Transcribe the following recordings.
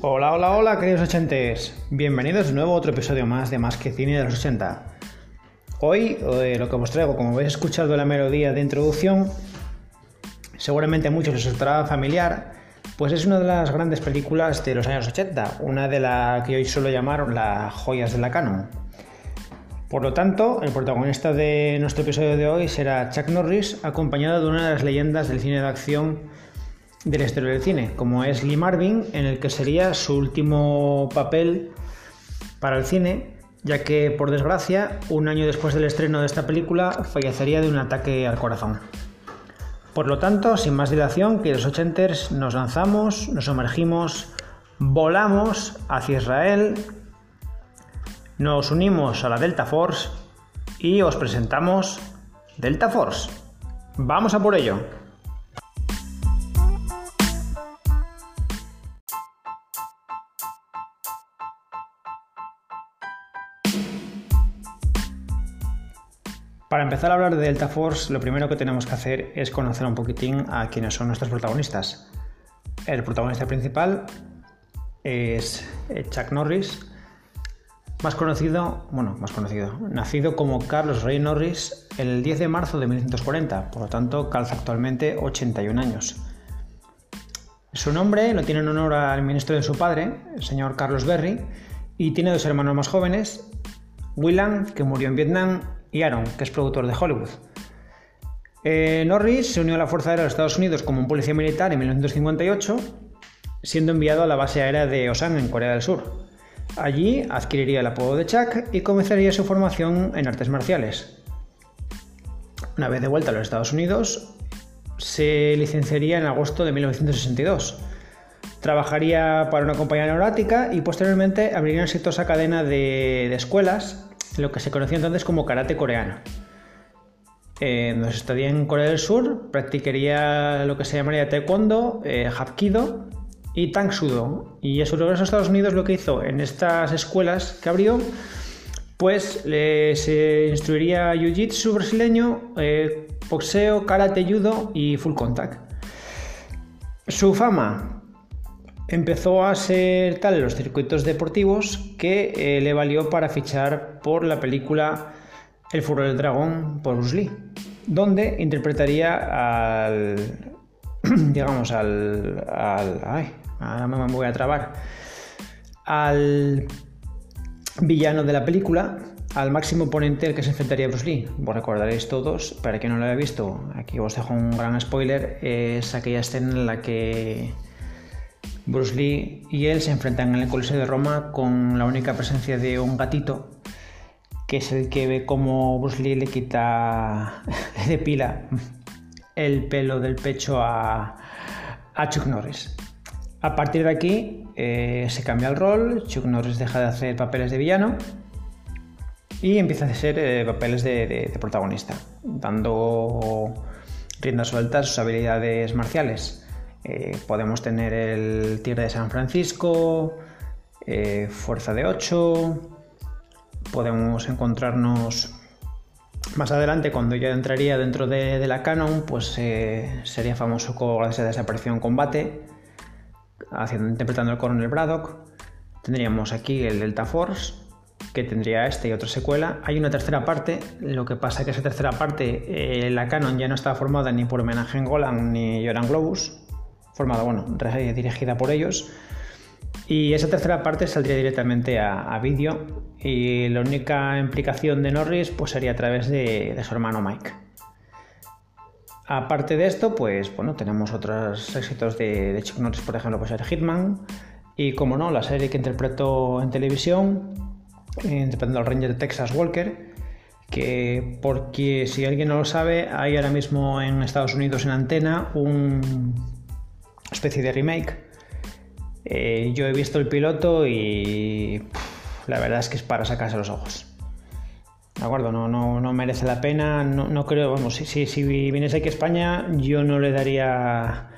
Hola, hola, hola, queridos ochentes. Bienvenidos de nuevo a otro episodio más de Más que Cine de los 80. Hoy eh, lo que os traigo, como habéis escuchado la melodía de introducción, seguramente a muchos les estará familiar, pues es una de las grandes películas de los años 80, una de las que hoy suelo llamar las joyas de la canon. Por lo tanto, el protagonista de nuestro episodio de hoy será Chuck Norris, acompañado de una de las leyendas del cine de acción de la del cine, como es Lee Marvin, en el que sería su último papel para el cine, ya que por desgracia, un año después del estreno de esta película, fallecería de un ataque al corazón. Por lo tanto, sin más dilación, que los ochenters nos lanzamos, nos sumergimos, volamos hacia Israel, nos unimos a la Delta Force y os presentamos Delta Force. Vamos a por ello. Para empezar a hablar de Delta Force, lo primero que tenemos que hacer es conocer un poquitín a quiénes son nuestros protagonistas. El protagonista principal es eh, Chuck Norris, más conocido, bueno, más conocido, nacido como Carlos Rey Norris el 10 de marzo de 1940, por lo tanto calza actualmente 81 años. Su nombre lo tiene en honor al ministro de su padre, el señor Carlos Berry, y tiene dos hermanos más jóvenes, Willan, que murió en Vietnam, y Aaron, que es productor de Hollywood. Eh, Norris se unió a la Fuerza Aérea de Estados Unidos como un policía militar en 1958, siendo enviado a la base aérea de Osan en Corea del Sur. Allí adquiriría el apodo de Chuck y comenzaría su formación en artes marciales. Una vez de vuelta a los Estados Unidos, se licenciaría en agosto de 1962. Trabajaría para una compañía aeronáutica y posteriormente abriría una exitosa cadena de, de escuelas lo que se conocía entonces como karate coreano. Eh, donde estaría en Corea del Sur, practicaría lo que se llamaría taekwondo, eh, hapkido y tang sudo. Y a su regreso a Estados Unidos lo que hizo en estas escuelas que abrió, pues se instruiría jiu-jitsu brasileño, eh, boxeo, karate, judo y full contact. Su fama Empezó a ser tal en los circuitos deportivos que eh, le valió para fichar por la película El Furor del Dragón por Bruce Lee, donde interpretaría al. digamos, al. al ay, ahora me voy a trabar. Al villano de la película, al máximo oponente al que se enfrentaría Bruce Lee. Vos recordaréis todos, para quien no lo haya visto, aquí os dejo un gran spoiler, es aquella escena en la que Bruce Lee y él se enfrentan en el Coliseo de Roma con la única presencia de un gatito, que es el que ve cómo Bruce Lee le quita, de pila el pelo del pecho a, Chuck Norris. A partir de aquí eh, se cambia el rol, Chuck Norris deja de hacer papeles de villano y empieza a hacer eh, papeles de, de protagonista, dando rienda suelta a sus habilidades marciales. Eh, podemos tener el Tigre de San Francisco, eh, Fuerza de 8, podemos encontrarnos más adelante cuando ya entraría dentro de, la canon, pues eh, sería famoso con la desaparición en combate, interpretando al coronel Braddock. Tendríamos aquí el Delta Force, que tendría este y otra secuela. Hay una tercera parte, lo que pasa es que esa tercera parte, la canon ya no estaba formada ni por homenaje en Golan ni Joran Globus, formada, bueno, dirigida por ellos. Y esa tercera parte saldría directamente a, vídeo y la única implicación de Norris pues sería a través de, su hermano Mike. Aparte de esto, pues bueno, tenemos otros éxitos de, de Chuck Norris, por ejemplo, pues el Hitman y como no, la serie que interpretó en televisión, interpretando al Ranger Texas Walker, que porque si alguien no lo sabe, hay ahora mismo en Estados Unidos en antena un especie de remake. Eh, yo he visto el piloto y la verdad es que es para sacarse los ojos. ¿De acuerdo? No, no, no merece la pena. No, creo, vamos, si, si, si viniese aquí a España, yo no le daría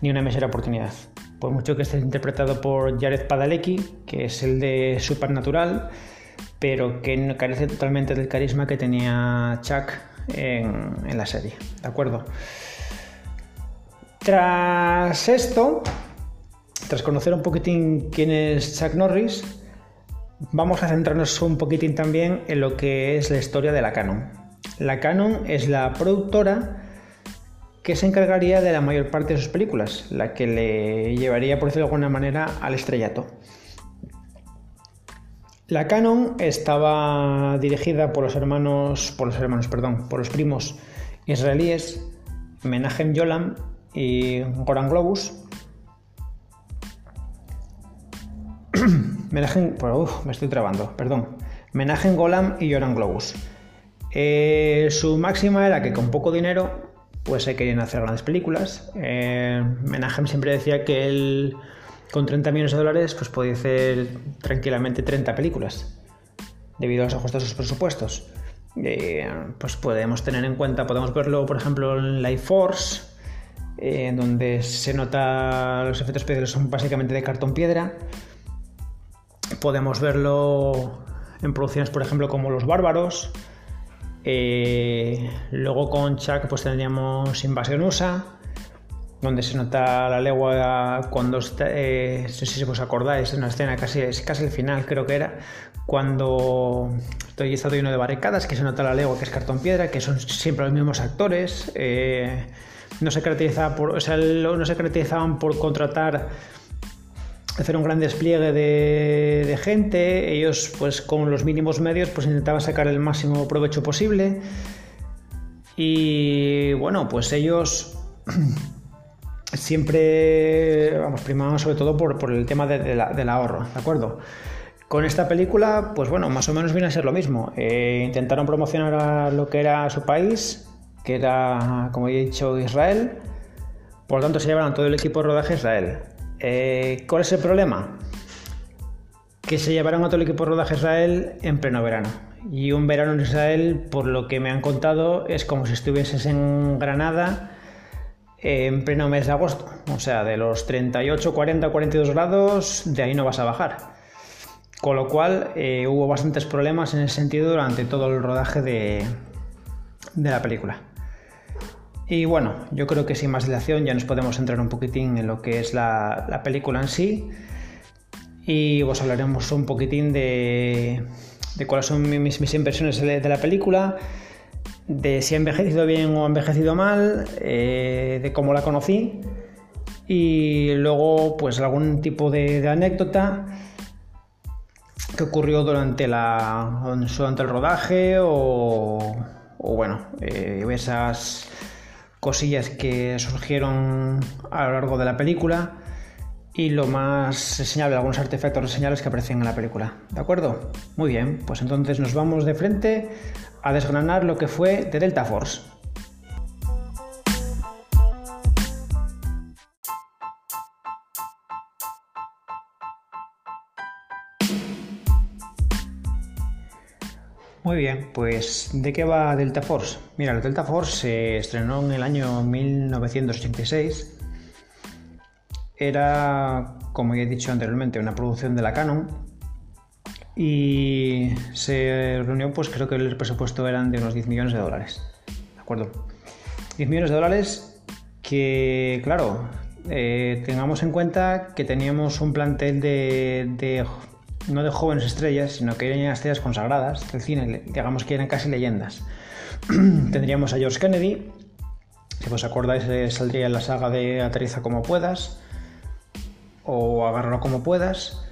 ni una mesera oportunidad. Por mucho que esté interpretado por Jared Padalecki, que es el de Supernatural, pero que carece totalmente del carisma que tenía Chuck en, en la serie. ¿De acuerdo? Tras esto, tras conocer un poquitín quién es Chuck Norris, vamos a centrarnos un poquitín también en lo que es la historia de la Canon. La Canon es la productora que se encargaría de la mayor parte de sus películas, la que le llevaría, por decirlo de alguna manera, al estrellato. La Canon estaba dirigida por los hermanos, por los hermanos, perdón, por los primos israelíes Menachem Yolam y Goran Globus. Menachem, me estoy trabando, perdón. Menachem Golam y Joran Globus. Eh, su máxima era que con poco dinero pues se querían hacer grandes películas. Eh, siempre decía que él con 30 millones de dólares pues podía hacer tranquilamente 30 películas debido a los ajustes de sus presupuestos. Eh, pues podemos tener en cuenta, podemos verlo por ejemplo en Life Force, en donde se nota los efectos especiales son básicamente de cartón piedra. Podemos verlo en producciones, por ejemplo, como Los Bárbaros. Eh, luego con Chuck pues tendríamos Invasión USA, donde se nota la legua cuando eh, no sé si os acordáis, una escena casi, casi el final creo que era, cuando estoy estado lleno de barricadas, que se nota la legua que es cartón piedra, que son siempre los mismos actores, eh, no se por, caracterizaban por contratar hacer un gran despliegue de, gente. Ellos, pues con los mínimos medios, pues intentaban sacar el máximo provecho posible. Y bueno, pues ellos siempre, vamos, primaban sobre todo por, el tema del ahorro, ¿de acuerdo? Con esta película, pues bueno, más o menos viene a ser lo mismo. Eh, intentaron promocionar a lo que era su país, que era, como he dicho, Israel. Por lo tanto, se llevaron todo el equipo de rodaje Israel. Eh, ¿Cuál es el problema? Que se llevaron a todo el equipo de rodaje Israel en pleno verano. Y un verano en Israel, por lo que me han contado, es como si estuvieses en Granada en pleno mes de agosto. O sea, de los 38, 40, 42 grados, de ahí no vas a bajar. Con lo cual eh, hubo bastantes problemas en ese sentido durante todo el rodaje de, de la película. Y bueno, yo creo que sin más dilación ya nos podemos entrar un poquitín en lo que es la, película en sí. Y os hablaremos un poquitín de, cuáles son mis, impresiones de, la película, de si ha envejecido bien o ha envejecido mal, eh, de cómo la conocí. Y luego pues algún tipo de, anécdota que ocurrió durante, la, durante el rodaje o, bueno, eh, esas cosillas que surgieron a lo largo de la película y lo más reseñable, algunos artefactos reseñables que aparecen en la película. ¿De acuerdo? Muy bien, pues entonces nos vamos de frente a desgranar lo que fue de Delta Force. Muy bien, pues ¿de qué va Delta Force? Mira, el Delta Force se estrenó en el año 1986. Era, como ya he dicho anteriormente, una producción de la Canon. Y se reunió, pues creo que el presupuesto eran de unos 10 millones de dólares. ¿De acuerdo? 10 millones de dólares que, claro, eh, tengamos en cuenta que teníamos un plantel de no de jóvenes estrellas, sino que eran estrellas consagradas del cine, digamos que eran casi leyendas. Tendríamos a George Kennedy, si os acordáis eh, saldría en la saga de Aterriza como puedas o Agárralo como puedas.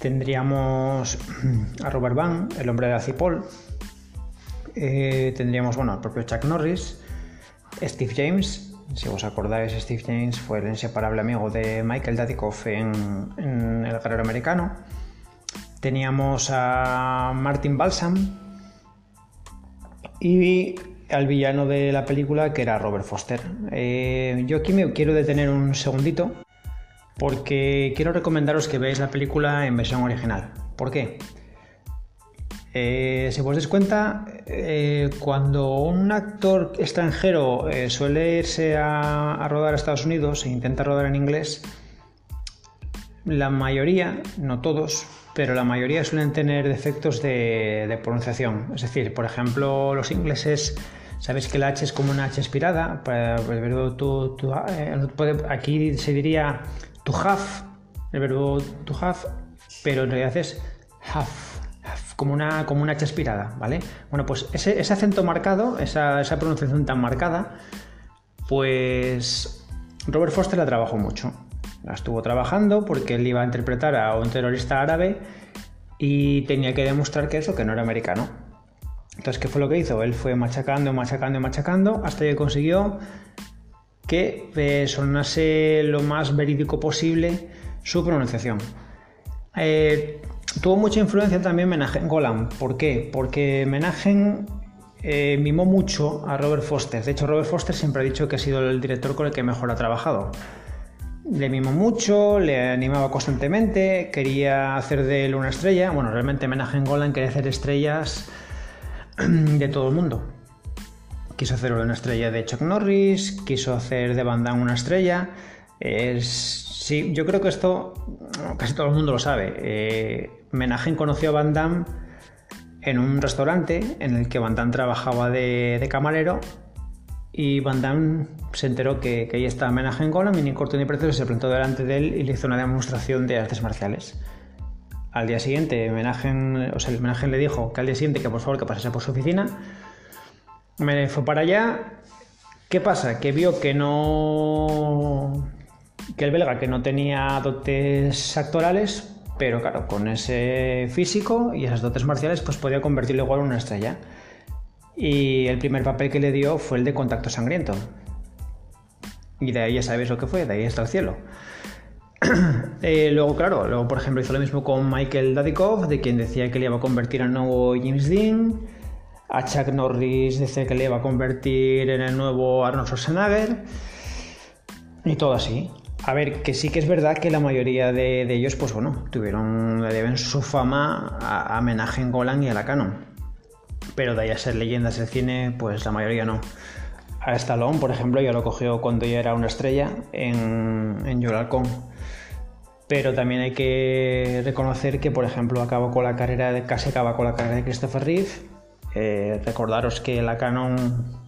Tendríamos a Robert Van, el hombre de la Cipol. Eh, tendríamos, bueno, al propio Chuck Norris, Steve James. Si os acordáis, Steve James fue el inseparable amigo de Michael Dudikoff en, en El Guerrero Americano. Teníamos a Martin Balsam y al villano de la película que era Robert Foster. Eh, yo aquí me quiero detener un segundito porque quiero recomendaros que veáis la película en versión original. ¿Por qué? Eh, si os dais cuenta, eh, cuando un actor extranjero suele irse a, a, rodar a Estados Unidos e intenta rodar en inglés, la mayoría, no todos, pero la mayoría suelen tener defectos de, pronunciación. Es decir, por ejemplo, los ingleses, sabéis que la H es como una H expirada, para el verbo to, eh, aquí se diría to have, el verbo to have, pero en realidad es have, como una, como una H aspirada, ¿vale? Bueno, pues ese, acento marcado, esa, esa, pronunciación tan marcada, pues Robert Foster la trabajó mucho. La estuvo trabajando porque él iba a interpretar a un terrorista árabe y tenía que demostrar que eso, que no era americano. Entonces, ¿qué fue lo que hizo? Él fue machacando, machacando, machacando hasta que consiguió que eh, sonase lo más verídico posible su pronunciación. Eh, tuvo mucha influencia también Menagen Golan. ¿Por qué? Porque Menagen eh, mimó mucho a Robert Foster. De hecho, Robert Foster siempre ha dicho que ha sido el director con el que mejor ha trabajado. Le mimó mucho, le animaba constantemente, quería hacer de él una estrella. Bueno, realmente Menagen Golan quería hacer estrellas de todo el mundo. Quiso hacer una estrella de Chuck Norris, quiso hacer de Van Damme una estrella. Es Sí, yo creo que esto casi todo el mundo lo sabe. Eh, Menagen conoció a Van Damme en un restaurante en el que Van Damme trabajaba de, camarero y Van Damme se enteró que, ahí estaba Menagen Golan y ni corto ni precioso se plantó delante de él y le hizo una demostración de artes marciales. Al día siguiente, Menagen, o sea, le dijo que al día siguiente que por favor que pasase por su oficina. Me fue para allá. ¿Qué pasa? Que vio que no que el belga que no tenía dotes actorales, pero claro, con ese físico y esas dotes marciales, pues podía convertirlo igual en una estrella. Y el primer papel que le dio fue el de Contacto Sangriento. Y de ahí ya sabéis lo que fue, de ahí está el cielo. Eh, luego, claro, luego por ejemplo hizo lo mismo con Michael Dadikov, de quien decía que le iba a convertir en nuevo James Dean. A Chuck Norris dice que le iba a convertir en el nuevo Arnold Schwarzenegger. Y todo así. A ver, que sí que es verdad que la mayoría de, ellos, pues bueno, tuvieron, le deben su fama a, a Golan y a la Canon. Pero de ahí a ser leyendas del cine, pues la mayoría no. A Stallone, por ejemplo, ya lo cogió cuando ya era una estrella en, en Pero también hay que reconocer que, por ejemplo, acabó con la carrera de, casi acaba con la carrera de Christopher Reeve. Eh, recordaros que la Canon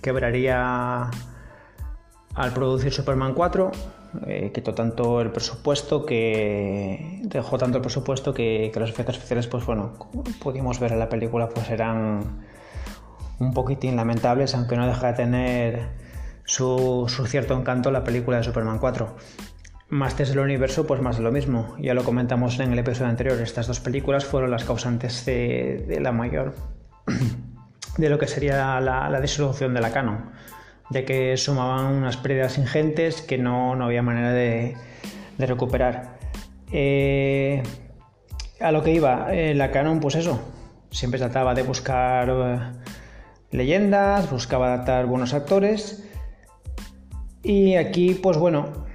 quebraría al producir Superman 4, eh, quitó tanto el presupuesto que dejó tanto el presupuesto que, los efectos especiales, pues bueno, pudimos ver en la película, pues eran un poquitín lamentables, aunque no deja de tener su, cierto encanto la película de Superman 4. Más del universo, pues más de lo mismo. Ya lo comentamos en el episodio anterior. Estas dos películas fueron las causantes de, la mayor. de lo que sería la, la disolución de la canon de que sumaban unas pérdidas ingentes que no, había manera de, recuperar. Eh, a lo que iba, eh, la Canon, pues eso, siempre trataba de buscar eh, leyendas, buscaba adaptar buenos actores. Y aquí, pues bueno,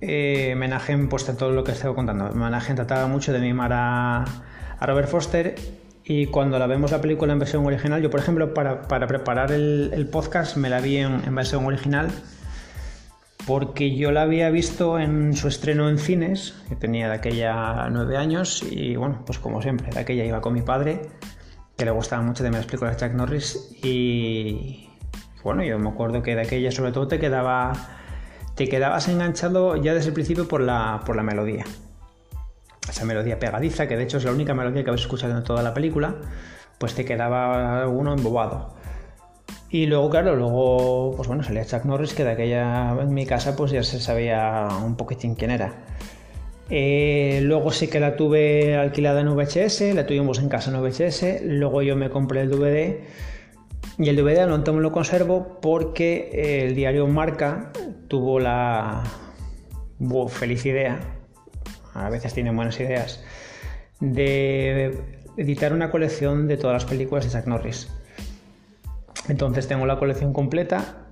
eh, Menagen, pues todo lo que estaba contando. Menagen trataba mucho de mimar a, a Robert Foster y cuando la vemos la película en versión original, yo por ejemplo para, preparar el, podcast me la vi en, versión original porque yo la había visto en su estreno en cines, que tenía de aquella nueve años y bueno, pues como siempre, de aquella iba con mi padre, que le gustaba mucho de las películas de Jack Norris y bueno, yo me acuerdo que de aquella sobre todo te quedaba te quedabas enganchado ya desde el principio por la, por la melodía esa melodía pegadiza, que de hecho es la única melodía que habéis escuchado en toda la película, pues te quedaba uno embobado. Y luego, claro, luego, pues bueno, salía Chuck Norris, que de aquella en mi casa pues ya se sabía un poquitín quién era. Eh, luego sí que la tuve alquilada en VHS, la tuvimos en casa en VHS, luego yo me compré el DVD y el DVD no me lo conservo porque el diario Marca tuvo la feliz idea a veces tienen buenas ideas, de editar una colección de todas las películas de Jack Norris. Entonces tengo la colección completa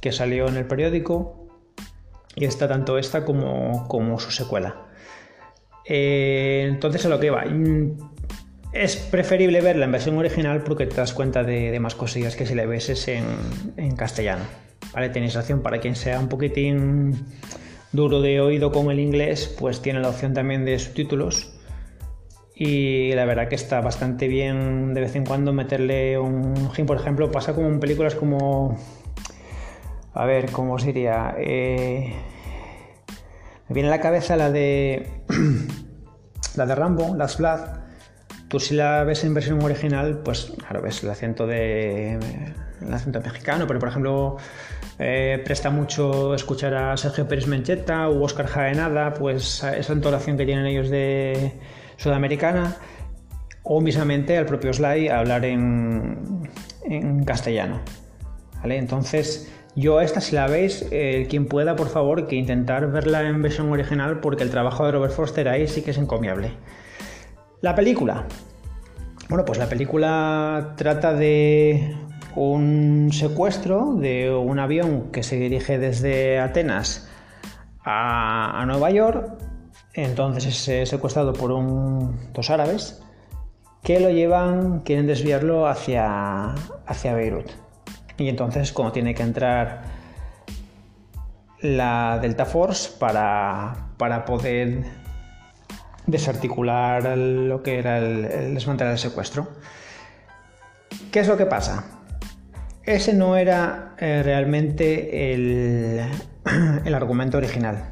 que salió en el periódico y está tanto esta como, como su secuela. Eh, entonces a lo que va. Es preferible verla en versión original porque te das cuenta de, más cosillas que si la ves en, en castellano. ¿Vale? Tenéis opción para quien sea un poquitín duro de oído con el inglés, pues tiene la opción también de subtítulos. Y la verdad que está bastante bien de vez en cuando meterle un por ejemplo, pasa como en películas como... A ver, ¿cómo sería? Eh, Me viene a la cabeza la de la de Rambo, Last Blood. Tú si la ves en versión original, pues claro, ves el acento de el acento mexicano, pero por ejemplo eh, presta mucho escuchar a Sergio Pérez Mencheta u Oscar Jaenada, pues esa entonación que tienen ellos de sudamericana, o mismamente al propio Sly hablar en, en castellano. ¿Vale? Entonces, yo esta, si la veis, eh, quien pueda, por favor, que intentar verla en versión original, porque el trabajo de Robert Foster ahí sí que es encomiable. La película. Bueno, pues la película trata de un secuestro de un avión que se dirige desde Atenas a, Nueva York. Entonces es secuestrado por dos árabes que lo llevan, quieren desviarlo hacia, hacia Beirut. Y entonces como tiene que entrar la Delta Force para, para poder desarticular lo que era el, el desmantelar el secuestro. ¿Qué es lo que pasa? Ese no era eh, realmente el, argumento original.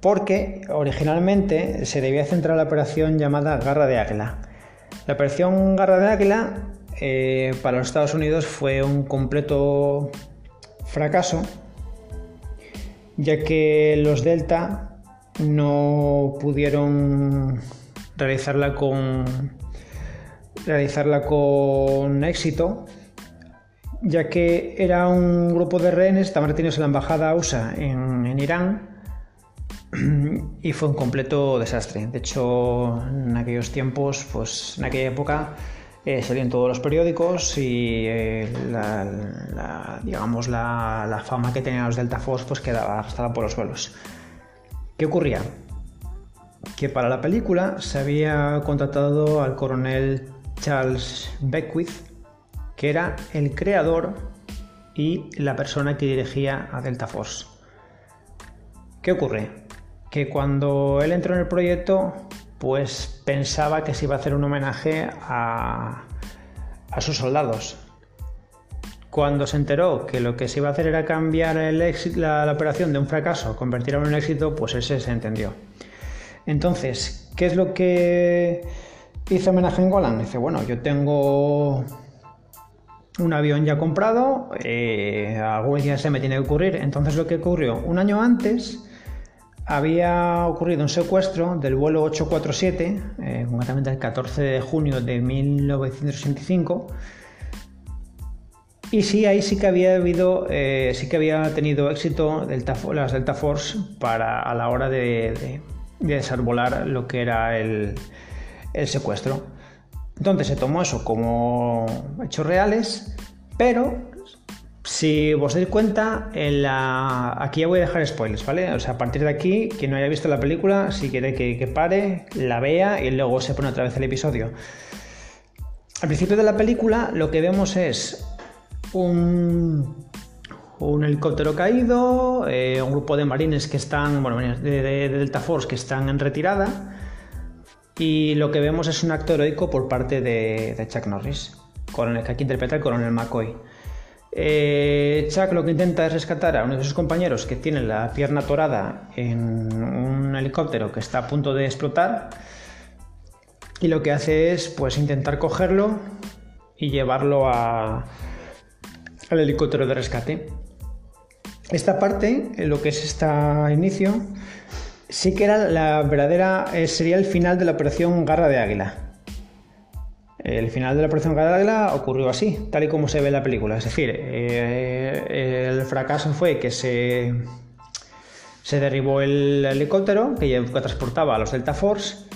Porque originalmente se debía centrar la operación llamada Garra de Águila. La operación Garra de Águila eh, para los Estados Unidos fue un completo fracaso, ya que los Delta no pudieron realizarla con, realizarla con éxito ya que era un grupo de rehenes, estaban retenidos en la embajada USA en, Irán y fue un completo desastre. De hecho, en aquellos tiempos, pues en aquella época, eh, salían todos los periódicos y eh, la, digamos la, fama que tenían los Delta Force pues quedaba estaba por los suelos. ¿Qué ocurría? Que para la película se había contratado al coronel Charles Beckwith, que era el creador y la persona que dirigía a Delta Force. ¿Qué ocurre? Que cuando él entró en el proyecto, pues pensaba que se iba a hacer un homenaje a, sus soldados. Cuando se enteró que lo que se iba a hacer era cambiar la, operación de un fracaso, convertirla en un éxito, pues ese se entendió. Entonces, ¿qué es lo que hizo homenaje en Golan? Dice, bueno, yo tengo un avión ya comprado, eh, algún día se me tiene que ocurrir. Entonces lo que ocurrió, un año antes había ocurrido un secuestro del vuelo 847, eh, concretamente el 14 de junio de 1965. Y sí, ahí sí que había habido, eh, sí que había tenido éxito las Delta Force para a la hora de, desarbolar lo que era el secuestro. Entonces se tomó eso como hechos reales, pero si os dais cuenta, aquí ya voy a dejar spoilers, ¿vale? O sea, a partir de aquí, quien no haya visto la película, si quiere que, pare, la vea y luego se pone otra vez el episodio. Al principio de la película lo que vemos es un, un helicóptero caído, eh, un grupo de marines que están, bueno, de Delta Force que están en retirada y lo que vemos es un acto heroico por parte de, Chuck Norris, coronel, que aquí interpreta el coronel McCoy. Eh, Chuck lo que intenta es rescatar a uno de sus compañeros que tiene la pierna torada en un helicóptero que está a punto de explotar y lo que hace es pues intentar cogerlo y llevarlo al helicóptero de rescate. Esta parte, lo que es este inicio, sí que era la verdadera, eh, sería el final de la operación Garra de Águila. El final de la operación Garra de Águila ocurrió así, tal y como se ve en la película. Es decir, eh, el fracaso fue que se, se derribó el helicóptero que, transportaba a los Delta Force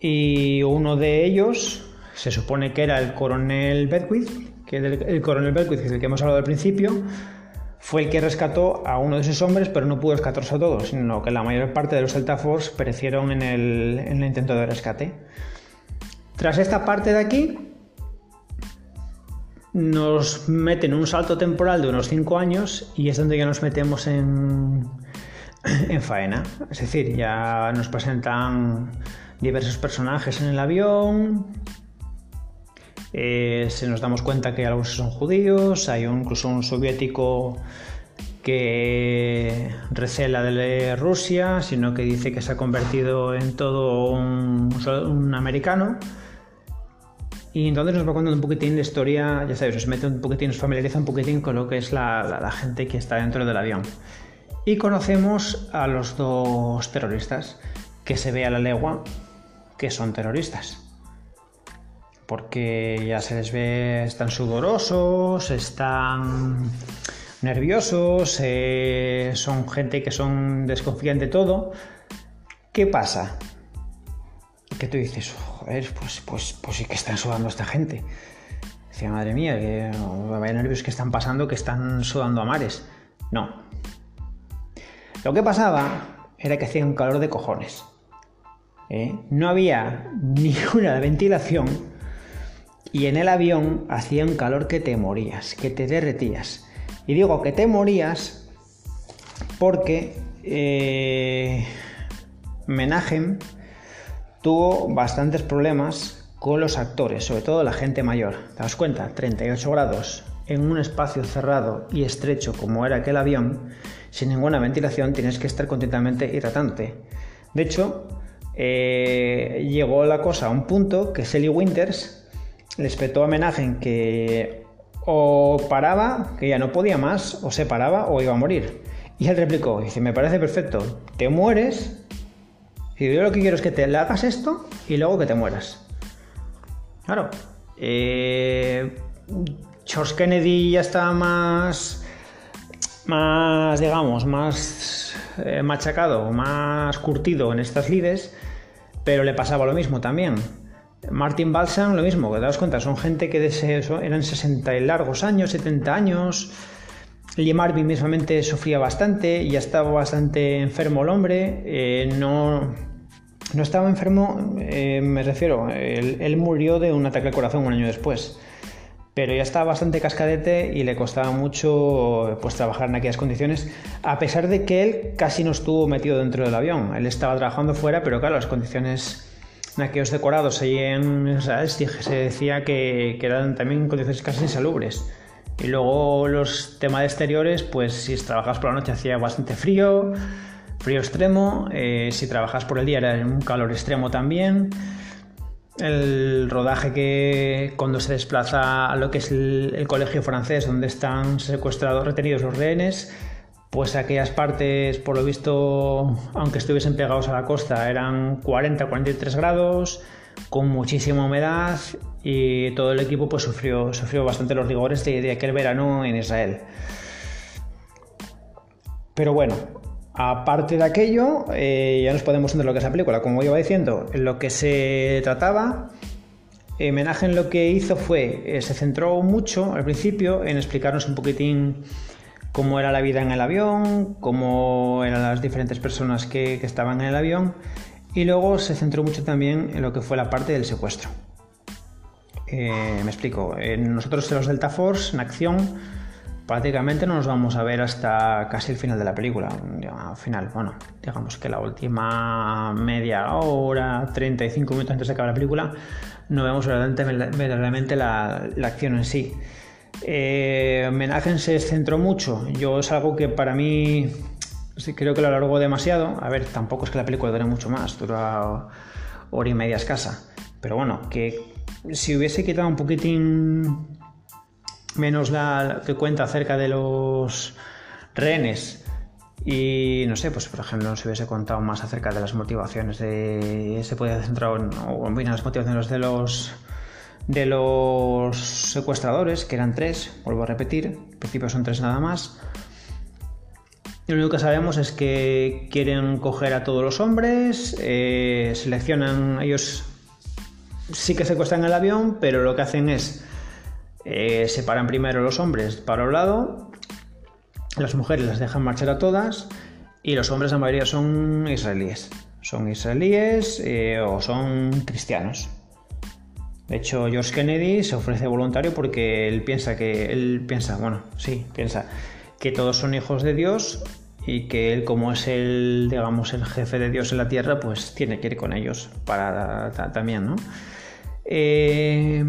y uno de ellos se supone que era el coronel Bedwith, que el, el coronel Bedwith, es el que hemos hablado al principio, fue el que rescató a uno de sus hombres, pero no pudo rescatarse a todos, sino que la mayor parte de los Delta Force perecieron en el, intento de rescate. Tras esta parte de aquí, nos meten un salto temporal de unos 5 años y es donde ya nos metemos en, en faena. Es decir, ya nos presentan diversos personajes en el avión, eh, se nos damos cuenta que algunos son judíos, hay incluso un soviético que recela de Rusia, sino que dice que se ha convertido en todo un, americano. Y entonces nos va contando un poquitín de historia, ya sabes, nos mete un poquitín, nos familiariza un poquitín con lo que es la gente que está dentro del avión. Y conocemos a los dos terroristas, que se ve a la legua que son terroristas porque ya se les ve, están sudorosos, están nerviosos, eh, son gente que son desconfían de todo. ¿Qué pasa? Que tú dices, joder, pues, pues, pues sí que están sudando esta gente. Decía, madre mía, que vaya nervios que están pasando, que están sudando a mares. No. Lo que pasaba era que hacía un calor de cojones. ¿eh? No había ninguna ventilación y en el avión hacía un calor que te morías, que te derretías. Y digo que te morías porque eh, tuvo bastantes problemas con los actores, sobre todo la gente mayor. ¿Te das cuenta? 38 grados en un espacio cerrado y estrecho como era aquel avión, sin ninguna ventilación, tienes que estar continuamente hidratante. De hecho, eh, llegó la cosa a un punto que Sally Winters les petó homenaje en que o paraba, que ya no podía más, o se paraba o iba a morir. Y él replicó, dice, me parece perfecto, te mueres, y yo lo que quiero es que te hagas esto y luego que te mueras. Claro, eh, George Kennedy ya estaba más, más digamos, más eh, machacado, más curtido en estas lides, pero le pasaba lo mismo también. Martin Balsam, lo mismo, que das cuenta, son gente que eran 60 y largos años, 70 años. Lee Marvin mismamente sufría bastante, ya estaba bastante enfermo el hombre, eh, no, no estaba enfermo, eh, me refiero, él, murió de un ataque al corazón un año después, pero ya estaba bastante cascadete y le costaba mucho pues, trabajar en aquellas condiciones, a pesar de que él casi no estuvo metido dentro del avión, él estaba trabajando fuera, pero claro, las condiciones en aquellos decorados ahí en se decía que, eran también condiciones casi insalubres. Y luego los temas de exteriores, pues si trabajas por la noche hacía bastante frío, frío extremo, eh, si trabajas por el día era un calor extremo también. El rodaje que cuando se desplaza a lo que es el colegio francés donde están secuestrados, retenidos los rehenes, pues aquellas partes, por lo visto, aunque estuviesen pegados a la costa, eran 40-43 grados, con muchísima humedad y todo el equipo pues sufrió, sufrió bastante los rigores de, aquel verano en Israel. Pero bueno, aparte de aquello, eh, ya nos podemos entender lo que es la película. Como iba diciendo, en lo que se trataba, Menaje en lo que hizo fue, eh, se centró mucho al principio en explicarnos un poquitín cómo era la vida en el avión, cómo eran las diferentes personas que, estaban en el avión y luego se centró mucho también en lo que fue la parte del secuestro. Eh, me explico, nosotros los Delta Force en acción prácticamente no nos vamos a ver hasta casi el final de la película. Al final, bueno, digamos que la última media hora, 35 minutos antes de acabar la película, no vemos verdaderamente la acción en sí. Eh, se centró mucho. Yo es algo que para mí sí, creo que lo alargó demasiado. A ver, tampoco es que la película dure mucho más, dura hora y media escasa. Pero bueno, que si hubiese quitado un poquitín menos la que cuenta acerca de los rehenes y no sé, pues por ejemplo, se hubiese contado más acerca de las motivaciones de. Se puede centrar en, en las motivaciones de los de los secuestradores, que eran tres, vuelvo a repetir, en principio son tres nada más. Lo único que sabemos es que quieren coger a todos los hombres, eh, seleccionan, ellos sí que secuestran el avión, pero lo que hacen es eh, separan primero los hombres para un lado, las mujeres las dejan marchar a todas y los hombres la mayoría son israelíes. Son israelíes eh, o son cristianos. De hecho, George Kennedy se ofrece voluntario porque él piensa que, él piensa, bueno, sí, piensa que todos son hijos de Dios y que él como es el, digamos, el jefe de Dios en la tierra, pues tiene que ir con ellos para también, ¿no? Eh,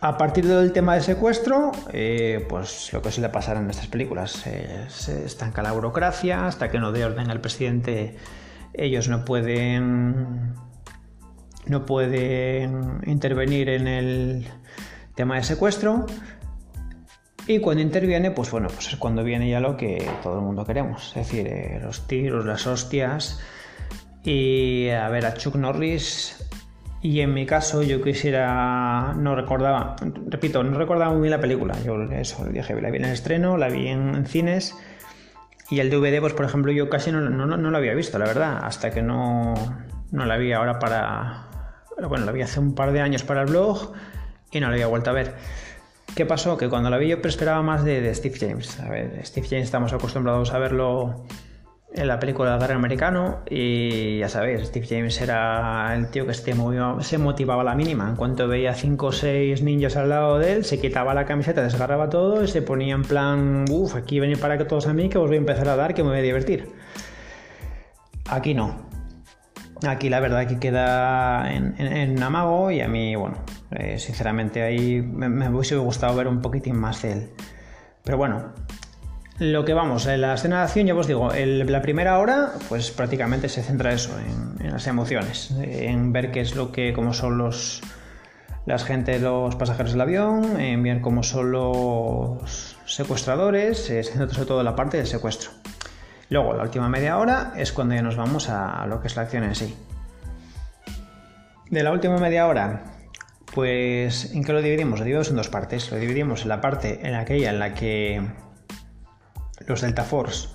A partir del tema del secuestro, eh, pues lo que suele pasar en estas películas, eh, se estanca la burocracia, hasta que no dé orden al presidente, ellos no pueden, no pueden intervenir en el tema de secuestro. Y cuando interviene, pues bueno, pues es cuando viene ya lo que todo el mundo queremos, es decir, eh, los tiros, las hostias. Y a ver, a Chuck Norris y en mi caso yo quisiera, no recordaba, repito, no recordaba muy bien la película. Yo eso, dije, la vi en el estreno, la vi en, cines y el DVD, pues por ejemplo, yo casi no, no, no, lo había visto, la verdad, hasta que no, no la vi ahora para... Bueno, la vi hace un par de años para el blog y no la había vuelto a ver. ¿Qué pasó? Que cuando la vi yo esperaba más de, de Steve James. A ver, Steve James estamos acostumbrados a verlo en la película del Guerra Americano y ya sabéis, Steve James era el tío que se, se motivaba a la mínima. En cuanto veía 5 o 6 ninjas al lado de él, se quitaba la camiseta, desgarraba todo y se ponía en plan, uff, aquí venir para que todos a mí, que os voy a empezar a dar, que me voy a divertir. Aquí no. Aquí la verdad que queda en, en, amago y a mí, bueno, eh, sinceramente ahí me, me hubiese gustado ver un poquitín más de él. Pero bueno, lo que vamos, en la escena de acción, ya os digo, la primera hora, pues prácticamente se centra eso, en, las emociones, en ver qué es lo que, cómo son los las gente, los pasajeros del avión, en ver cómo son los secuestradores, se centra sobre todo en la parte del secuestro. Luego, la última media hora es cuando ya nos vamos a lo que es la acción en sí. De la última media hora, pues, ¿en qué lo dividimos? Lo dividimos en dos partes. Lo dividimos en la parte en aquella en la que los Delta Force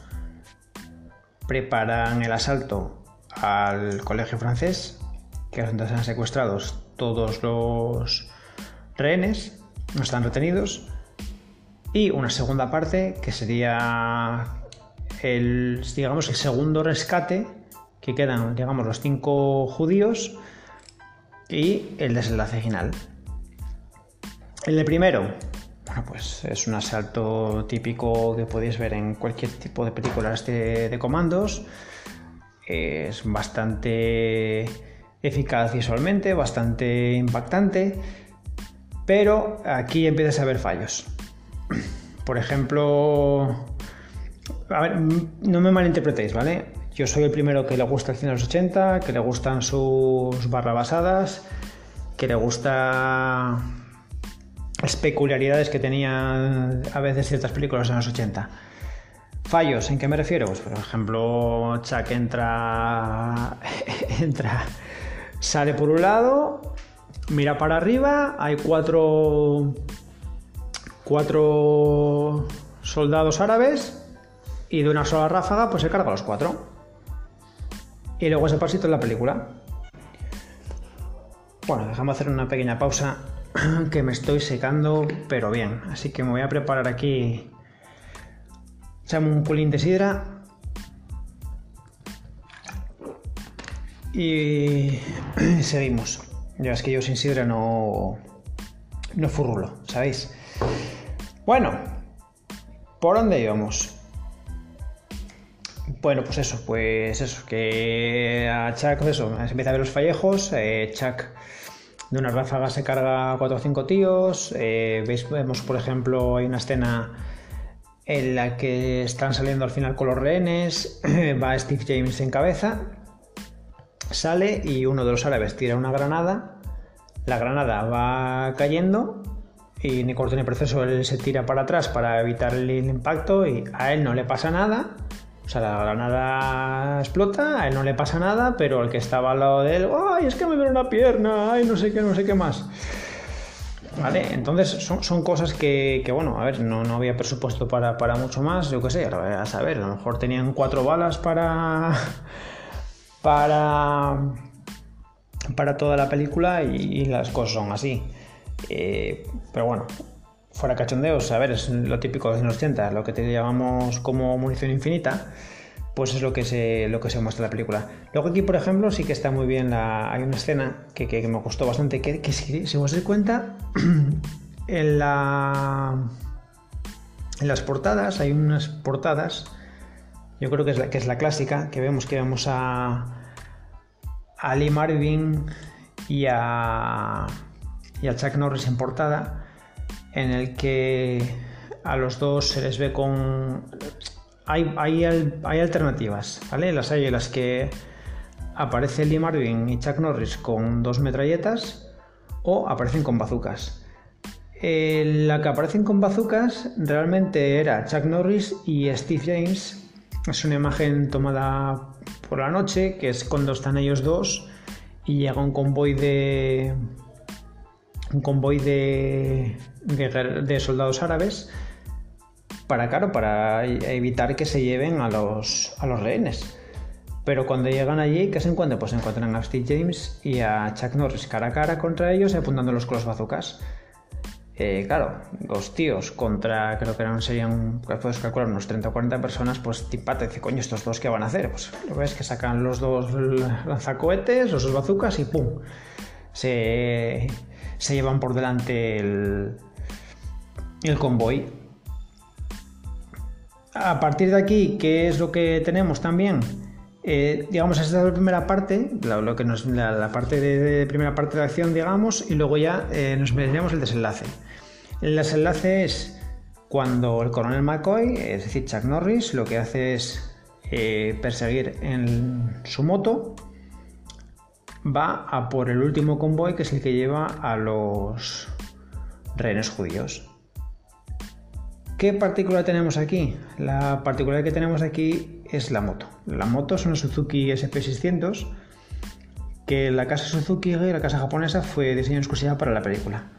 preparan el asalto al colegio francés, que es donde se han secuestrados todos los rehenes, no están retenidos, y una segunda parte que sería el, digamos, el segundo rescate, que quedan, digamos, los cinco judíos y el desenlace final. El de primero, pues es un asalto típico que podéis ver en cualquier tipo de películas de, comandos. Es bastante eficaz visualmente, bastante impactante, pero aquí empiezas a ver fallos. Por ejemplo, a ver, no me malinterpretéis, ¿vale? Yo soy el primero que le gusta el cine de los 80, que le gustan sus barrabasadas, que le gusta las que tenían a veces ciertas películas en los 80. Fallos, ¿en qué me refiero? Pues, por ejemplo, Chuck entra, entra, sale por un lado, mira para arriba, hay cuatro, cuatro soldados árabes y de una sola ráfaga pues se carga los cuatro. Y luego ese pasito en la película. Bueno, dejamos hacer una pequeña pausa que me estoy secando, pero bien. Así que me voy a preparar aquí. Echamos un culín de sidra. Y seguimos. Ya es que yo sin sidra no. No furrulo, ¿sabéis? Bueno, ¿por dónde íbamos? Bueno, pues eso, pues eso, que a Chuck, eso, se empieza a ver los fallejos, eh, Chuck de una ráfaga se carga 4 o 5 tíos. Eh, ¿veis? Vemos, por ejemplo, hay una escena en la que están saliendo al final con los rehenes. Va Steve James en cabeza. Sale y uno de los árabes tira una granada. La granada va cayendo y ni corto ni proceso él se tira para atrás para evitar el impacto y a él no le pasa nada o sea, la granada explota, a él no le pasa nada, pero el que estaba al lado de él, ¡ay, es que me duele una pierna! ¡ay, no sé qué, no sé qué más! ¿Vale? Entonces son, cosas que, bueno, a ver, no, no había presupuesto para, mucho más, yo qué sé, a saber, a lo mejor tenían cuatro balas para. para. para toda la película y, las cosas son así. Eh, pero bueno, fuera cachondeos, a ver, es lo típico de los 80, lo que te llamamos como munición infinita, pues es lo que se, lo que se muestra en la película. Luego aquí, por ejemplo, sí que está muy bien, hay una escena que, me gustó bastante, que, si, os dais cuenta, en, la, en las portadas, hay unas portadas, yo creo que es la, que es la clásica, que vemos que vemos a, a Lee Marvin y a y a Chuck Norris en portada, en el que a los dos se les ve con... Hay, hay, alternativas, ¿vale? Las hay en las que aparece Lee Marvin y Chuck Norris con dos metralletas o aparecen con bazucas. Eh, la que aparecen con bazucas realmente era Chuck Norris y Steve James. Es una imagen tomada por la noche, que es cuando están ellos dos y llega un convoy de un convoy de, de, soldados árabes para claro, para evitar que se lleven a los, a los rehenes. Pero cuando llegan allí, ¿qué se encuentran? Pues se encuentran a Steve James y a Chuck Norris cara a cara contra ellos apuntándolos con los bazucas. Eh, claro, los tíos contra, creo que eran, serían, puedes calcular, unos 30 o 40 personas, pues tipate, dice, coño, ¿estos dos qué van a hacer? Pues lo ves que sacan los dos lanzacohetes, los dos bazucas y ¡pum! Se, llevan por delante el, convoy. A partir de aquí, ¿qué es lo que tenemos también? Eh, digamos, esta es la primera parte, lo que nos, la, parte de, primera parte de la acción, digamos, y luego ya eh, nos merecemos el desenlace. El desenlace es cuando el coronel McCoy, es decir, Chuck Norris, lo que hace es eh, perseguir en su moto, va a por el último convoy que es el que lleva a los rehenes judíos. ¿Qué particular tenemos aquí? La particular que tenemos aquí es la moto. La moto es una Suzuki SP600 que la casa Suzuki, la casa japonesa, fue diseño exclusiva para la película.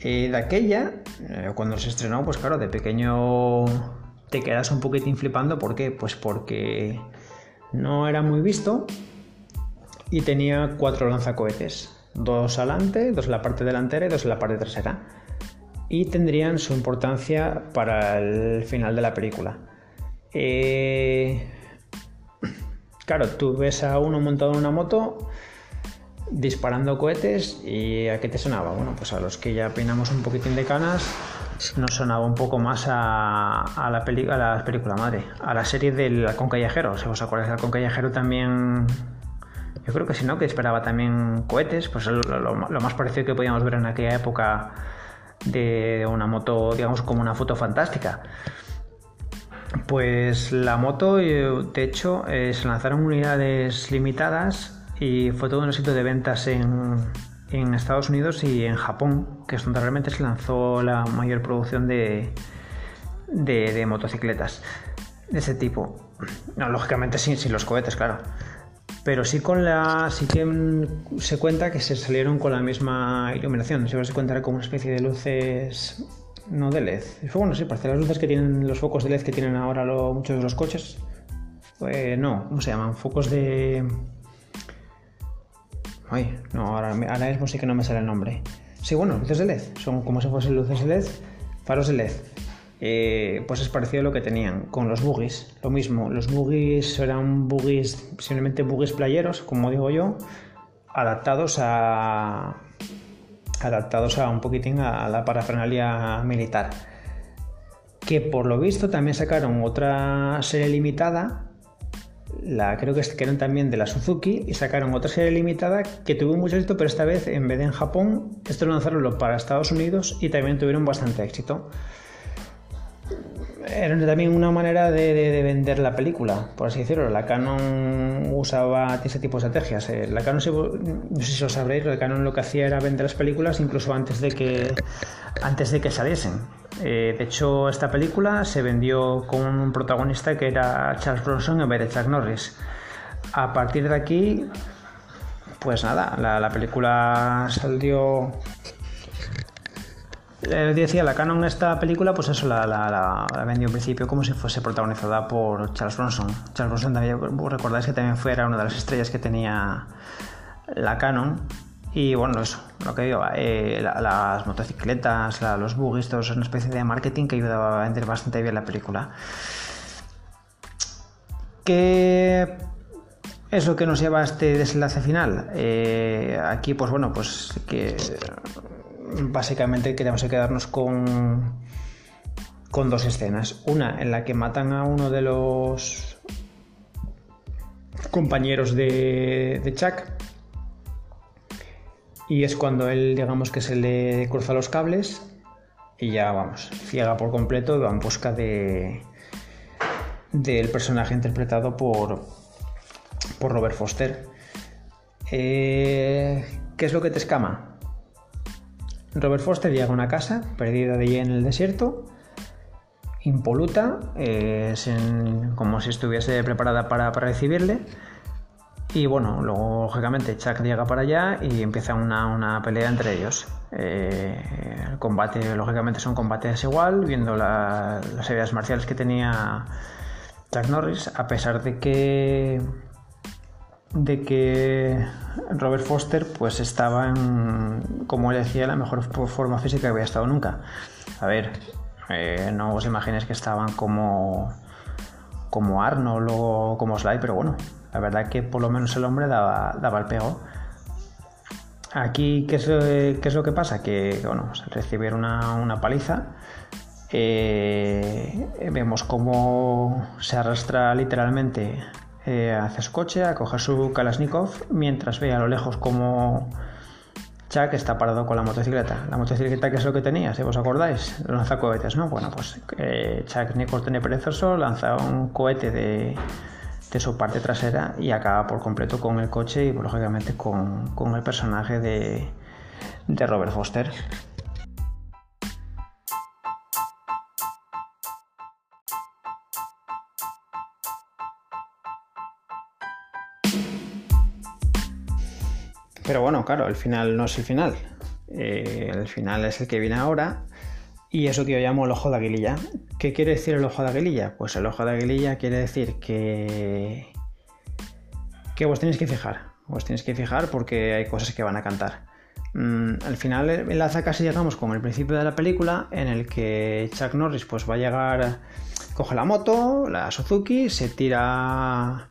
Eh, de aquella, eh, cuando se estrenó, pues claro, de pequeño te quedas un poquitín flipando. ¿Por qué? Pues porque no era muy visto y tenía cuatro lanzacohetes. Dos adelante, dos en la parte delantera y dos en la parte trasera. Y tendrían su importancia para el final de la película. Eh, claro, tú ves a uno montado en una moto disparando cohetes y ¿a qué te sonaba? Bueno, pues a los que ya peinamos un poquitín de canas nos sonaba un poco más a, la, a la película madre, a la serie del Halcón. Si os acordáis, el Halcón también... Yo creo que si no, que esperaba también cohetes, pues lo, más parecido que podíamos ver en aquella época de una moto, digamos, como una foto fantástica. Pues la moto, eh, de hecho, eh, se lanzaron unidades limitadas y fue todo un éxito de ventas en, Estados Unidos y en Japón, que es donde realmente se lanzó la mayor producción de, de, motocicletas de ese tipo. No, lógicamente sin, sin los cohetes, claro. Pero sí con la. sí que se cuenta que se salieron con la misma iluminación. Se cuenta como una especie de luces. No de LED. Bueno, sí, parece las luces que tienen los focos de LED que tienen ahora muchos de los coches. Pues no, ¿cómo se llaman? Focos de Ay, no, ahora, mismo sí que no me sale el nombre. Sí, bueno, luces de LED. Son como si fuesen luces de LED, faros de LED. Eh, pues es parecido a lo que tenían con los buggies. Lo mismo, los buggies eran buggies, simplemente buggies playeros, como digo yo, adaptados a adaptados a un poquitín a la parafernalia militar. Que por lo visto también sacaron otra serie limitada la, creo que, eran también de la Suzuki y sacaron otra serie limitada que tuvo mucho éxito, pero esta vez en vez de en Japón, esto lo lanzaron para Estados Unidos y también tuvieron bastante éxito. Era también una manera de, vender la película, por así decirlo. La Canon usaba ese tipo de estrategias. Eh, la Canon, no sé si lo sabréis, la Canon lo que hacía era vender las películas incluso antes de que, antes de que saliesen. Eh, de hecho, esta película se vendió con un protagonista que era Charles Bronson en vez de Norris. A partir de aquí, pues nada, la, película salió. Eh, decía, la Canon esta película, pues eso la, la, vendió en principio como si fuese protagonizada por Charles Bronson. Charles Bronson también, recordáis que también fue una de las estrellas que tenía la Canon y bueno, eso, lo que digo, eh, las motocicletas, los buggies, todo eso es una especie de marketing que ayudaba a vender bastante bien la película. ¿Qué es lo que nos lleva a este desenlace final? Eh, aquí, pues bueno, pues que básicamente queremos quedarnos con, con dos escenas. Una en la que matan a uno de los compañeros de, de Chuck Y es cuando él, digamos que se le cruza los cables y ya, vamos, ciega por completo y va en busca de del personaje interpretado por, por Robert Foster. Eh, ¿Qué es lo que te escama? Robert Foster llega a una casa perdida de allí en el desierto, impoluta, es como si estuviese preparada para, recibirle. Y bueno, luego lógicamente Chuck llega para allá y empieza una, pelea entre ellos. Eh, el combate, lógicamente, son combates igual, viendo las ideas marciales que tenía Chuck Norris, a pesar de que de que Robert Foster pues estaba en, como él decía, la mejor forma física que había estado nunca. A ver, eh, no os imaginéis que estaban como como Arnold o como Sly, pero bueno, la verdad que por lo menos el hombre daba, daba el pego. Aquí, ¿qué es, lo que pasa? Que, bueno, recibir una, una paliza. Eh, vemos cómo se arrastra literalmente eh, hacia su coche a coger su Kalashnikov mientras ve a lo lejos como Chuck está parado con la motocicleta. La motocicleta, que es lo que tenía? Si os acordáis, lanza cohetes, ¿no? Bueno, pues eh, Chuck Nichols tiene perezoso, lanza un cohete de, su parte trasera y acaba por completo con el coche y, lógicamente, con, el personaje de, de Robert Foster. Pero bueno, claro, el final no es el final. Eh, el final es el que viene ahora. Y eso que yo llamo el ojo de aguililla. ¿Qué quiere decir el ojo de aguililla? Pues el ojo de aguililla quiere decir que. que vos tenéis que fijar. Vos tenéis que fijar porque hay cosas que van a cantar. Mm, al final enlaza casi llegamos con el principio de la película en el que Chuck Norris pues va a llegar, coge la moto, la Suzuki, se tira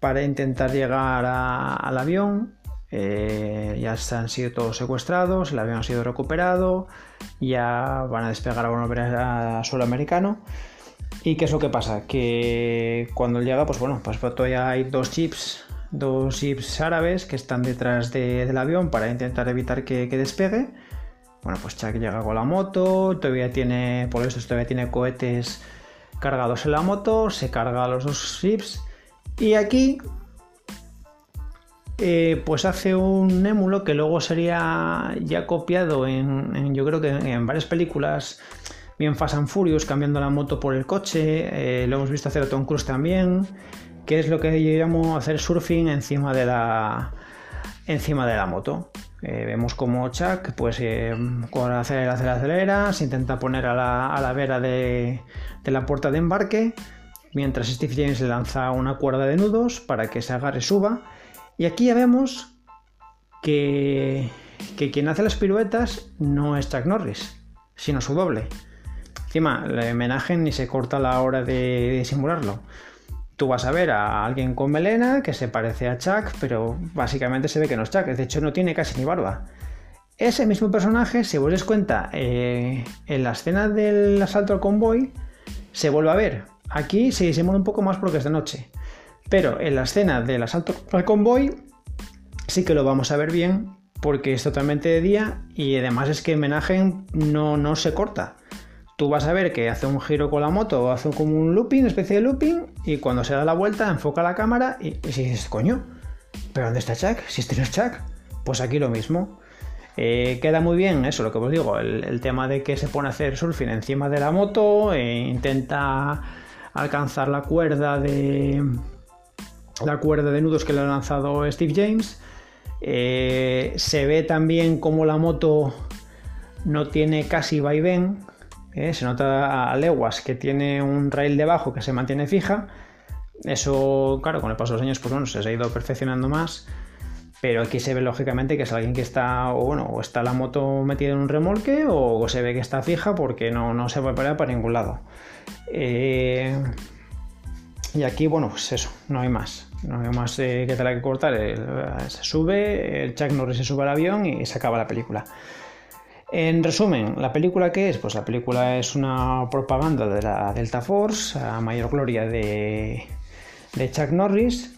para intentar llegar al avión, eh, ya han sido todos secuestrados, el avión ha sido recuperado, ya van a despegar a volver a suelo americano. ¿Y qué es lo que pasa? Que cuando llega, pues bueno, pues todavía hay dos chips, dos chips árabes que están detrás del avión para intentar evitar que, despegue. Bueno, pues Chuck llega con la moto, todavía tiene, por eso todavía tiene cohetes cargados en la moto, se carga los dos chips. Y aquí eh, pues hace un émulo que luego sería ya copiado en, yo creo que en varias películas, bien Fast and Furious, cambiando la moto por el coche, eh, lo hemos visto hacer a Tom Cruise también, que es lo que yo llamo hacer surfing encima de la, encima de la moto. Eh, vemos como Chuck, pues con acelera, acelera, acelera, se intenta poner a la, vera de, de, la puerta de embarque, mientras Steve James le lanza una cuerda de nudos para que se agarre y suba y aquí ya vemos que, quien hace las piruetas no es Chuck Norris, sino su doble. Encima, el homenaje ni se corta la hora de, simularlo. Tú vas a ver a alguien con melena que se parece a Chuck, pero básicamente se ve que no es Chuck. De hecho, no tiene casi ni barba. Ese mismo personaje, si os cuenta, eh, en la escena del asalto al convoy, se vuelve a ver. Aquí se disimula un poco más porque es de noche. Pero en la escena del asalto al convoy sí que lo vamos a ver bien porque es totalmente de día y además es que Menagen no, no se corta. Tú vas a ver que hace un giro con la moto o hace como un looping, una especie de looping, y cuando se da la vuelta enfoca la cámara y, si dices, coño, ¿pero dónde está Chuck? Si este no es Chuck. Pues aquí lo mismo. Eh, queda muy bien eso, lo que os digo, el, tema de que se pone a hacer surfing encima de la moto, e intenta alcanzar la cuerda de, la cuerda de nudos que le ha lanzado Steve James. Eh, se ve también como la moto no tiene casi vaivén. Eh, se nota a leguas que tiene un rail debajo que se mantiene fija. Eso, claro, con el paso de los años, pues bueno, se ha ido perfeccionando más. Pero aquí se ve lógicamente que es alguien que está, o bueno, o está la moto metida en un remolque, o, se ve que está fija porque no, no se va a parar para ningún lado. Eh, y aquí, bueno, pues eso, no hay más. No hay más eh, que tener que cortar. se sube, el Chuck Norris se sube al avión y se acaba la película. En resumen, ¿la película qué es? Pues la película es una propaganda de la Delta Force, a mayor gloria de, de Chuck Norris.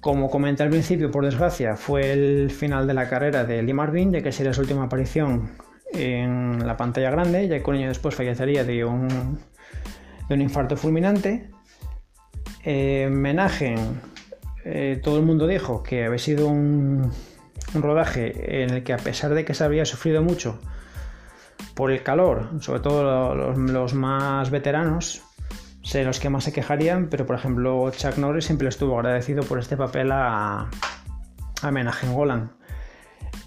Como comenté al principio, por desgracia, fue el final de la carrera de Lee Marvin, ya que sería su última aparición en la pantalla grande, ya que un año después fallecería de un, de un infarto fulminante. Eh, eh, todo el mundo dijo que había sido un, rodaje en el que a pesar de que se había sufrido mucho por el calor, sobre todo los, más veteranos, sé los que más se quejarían, pero por ejemplo Chuck Norris siempre estuvo agradecido por este papel a, a Menagen Golan.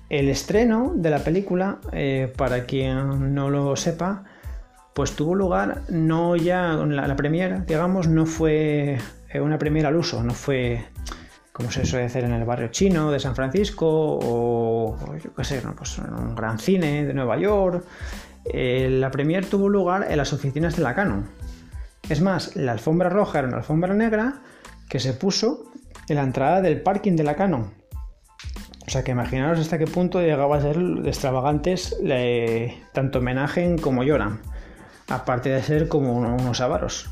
El estreno de la película, eh, para quien no lo sepa, pues tuvo lugar no ya la, la digamos, no fue eh, una premiere al uso, no fue como se suele hacer en el barrio chino de San Francisco o, yo qué sé, pues en un gran cine de Nueva York. Eh, la premier tuvo lugar en las oficinas de la Canon. Es más, la alfombra roja era una alfombra negra que se puso en la entrada del parking de la Canon. O sea que imaginaros hasta qué punto llegaba a ser extravagantes tanto homenaje como lloran, aparte de ser como unos avaros.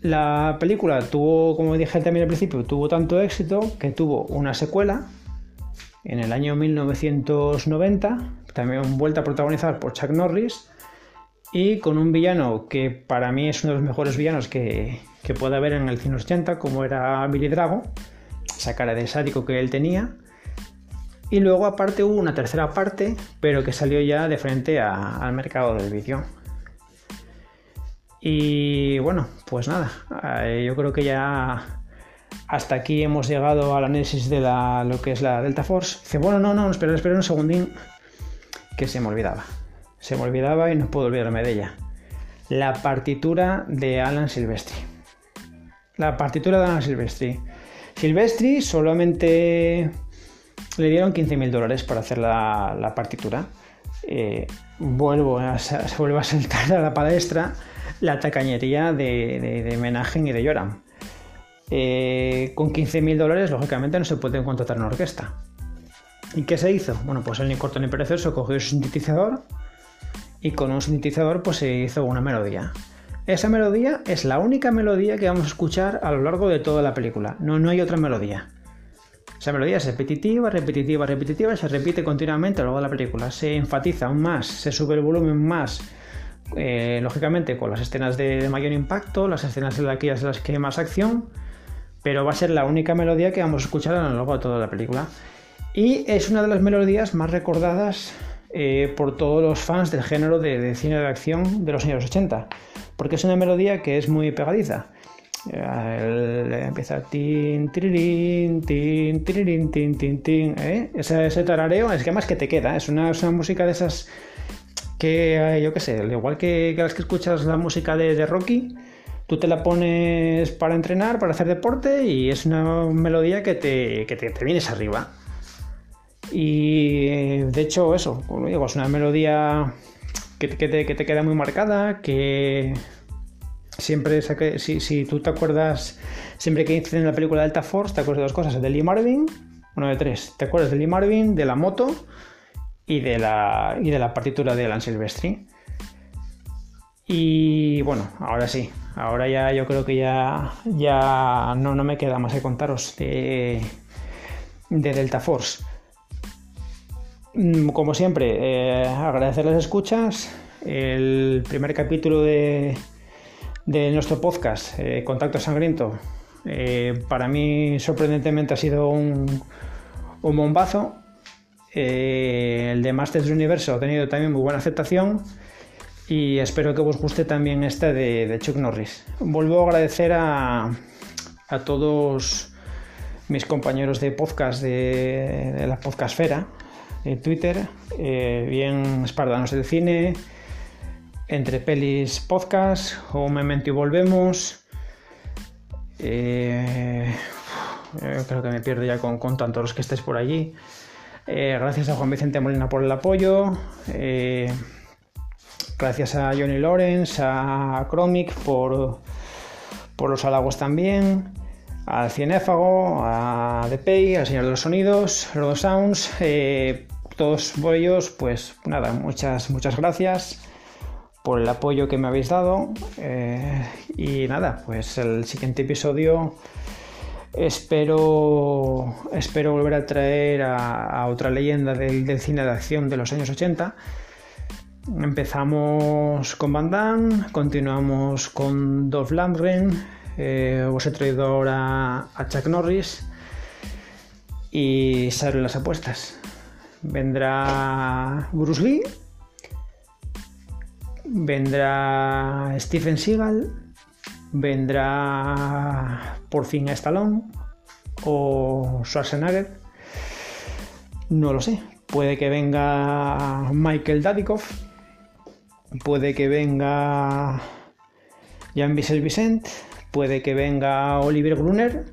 La película tuvo, como dije también al principio, tuvo tanto éxito que tuvo una secuela en el año 1990, también vuelta a protagonizar por Chuck Norris y con un villano que para mí es uno de los mejores villanos que, que puede haber en el cine 80, como era Billy Drago, esa cara de sádico que él tenía. Y luego aparte hubo una tercera parte, pero que salió ya de frente al mercado del vídeo. Y bueno, pues nada, eh, yo creo que ya hasta aquí hemos llegado al análisis de lo que es la Delta Force. Dice, bueno, no, no, espera, espera un segundín, que se me olvidaba. Se me olvidaba y no puedo olvidarme de ella. La partitura de Alan Silvestri. La partitura de Alan Silvestri. Silvestri solamente le dieron 15.000 dólares para hacer la, partitura. Eh, vuelvo a, se vuelve a sentar a la palestra la tacañería de, de, y de Yoram. Eh, con 15.000 dólares, lógicamente, no se puede contratar una orquesta. ¿Y qué se hizo? Bueno, pues el ni corto ni perezoso cogió su sintetizador y con un sintetizador pues se hizo una melodía. Esa melodía es la única melodía que vamos a escuchar a lo largo de toda la película. No, no hay otra melodía. Esa melodía es repetitiva, repetitiva, repetitiva, se repite continuamente a lo largo de la película. Se enfatiza aún más, se sube el volumen más eh, lógicamente con las escenas de, mayor impacto, las escenas de aquellas en las que hay más acción, pero va a ser la única melodía que vamos a escuchar a lo largo de toda la película. Y es una de las melodías más recordadas eh, por todos los fans del género de, cine de acción de los años 80, porque es una melodía que es muy pegadiza. Eh, empieza tin, tin, tin, tin, tin, tin, ese, tarareo es que más que te queda, es una, una música de esas que eh, yo qué sé, igual que, las que escuchas la música de, Rocky, tú te la pones para entrenar, para hacer deporte y es una melodía que te, que te, vienes arriba. Y de hecho eso, como digo, es una melodía que, que, te, que te queda muy marcada, que siempre, si, si tú te acuerdas, siempre que dices en la película Delta Force, te acuerdas de dos cosas, de Lee Marvin, uno de tres, te acuerdas de Lee Marvin, de la moto y de la, y de la partitura de Alan Silvestri. Y bueno, ahora sí, ahora ya yo creo que ya, ya no, no me queda más que contaros de, de Delta Force. Mm, como siempre, eh, agradecer las escuchas. El primer capítulo de, de nuestro podcast, eh, Contacto Sangriento, eh, para mí sorprendentemente ha sido un, bombazo. Eh, el de Masters del Universo ha tenido también muy buena aceptación y espero que os guste también este de, Chuck Norris. Vuelvo a agradecer a, todos mis compañeros de podcast de, la podcastfera, de Twitter, bien Espardanos del Cine, Entre Pelis Podcast o Memento y Volvemos. Eh, creo que me pierdo ya con, con tantos los que estéis por allí. Eh, gracias a Juan Vicente Molina por el apoyo. Eh, gracias a Johnny Lawrence, a Chromic por, por los halagos también. Al Cinéfago, a DPI, al Señor de los Sonidos, Rodo Sounds. Eh, todos ellos, pues nada, muchas, muchas gracias por el apoyo que me habéis dado. y nada, pues el siguiente episodio Espero, espero volver a traer a, otra leyenda del, cine de acción de los años 80. Empezamos con Van Damme, continuamos con Dolph Lundgren, eh, os he traído ahora a Chuck Norris y salen las apuestas. Vendrá Bruce Lee, vendrá Stephen Seagal, vendrá por fin Stallone o Schwarzenegger. No lo sé. Puede que venga Michael Dadikoff. Puede que venga Jean-Michel Vicent. Puede que venga Oliver Gruner.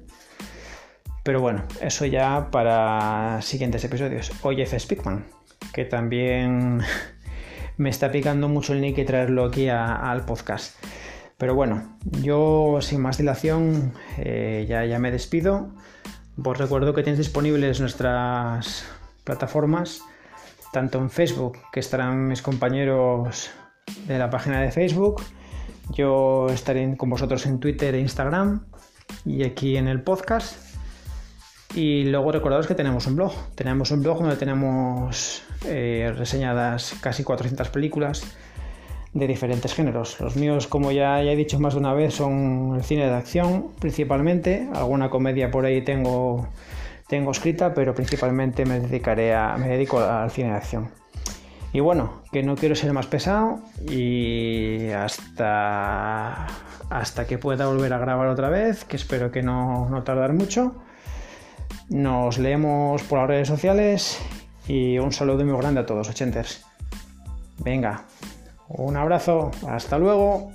Pero bueno, eso ya para siguientes episodios. O Jeff Spickman, que también me está picando mucho el nick traerlo aquí al podcast. Pero bueno, yo sin más dilación eh, ya, ya me despido. Os recuerdo que tenéis disponibles nuestras plataformas, tanto en Facebook, que estarán mis compañeros de la página de Facebook. Yo estaré con vosotros en Twitter e Instagram y aquí en el podcast. Y luego recordaros que tenemos un blog. Tenemos un blog donde tenemos eh, reseñadas casi 400 películas de diferentes géneros. Los míos, como ya, he dicho más de una vez, son el cine de acción principalmente. Alguna comedia por ahí tengo, tengo escrita, pero principalmente me, dedicaré a, me dedico al cine de acción. Y bueno, que no quiero ser más pesado y hasta, hasta que pueda volver a grabar otra vez, que espero que no, no tardar mucho. Nos leemos por las redes sociales y un saludo muy grande a todos, ochenters. Venga, un abrazo, hasta luego.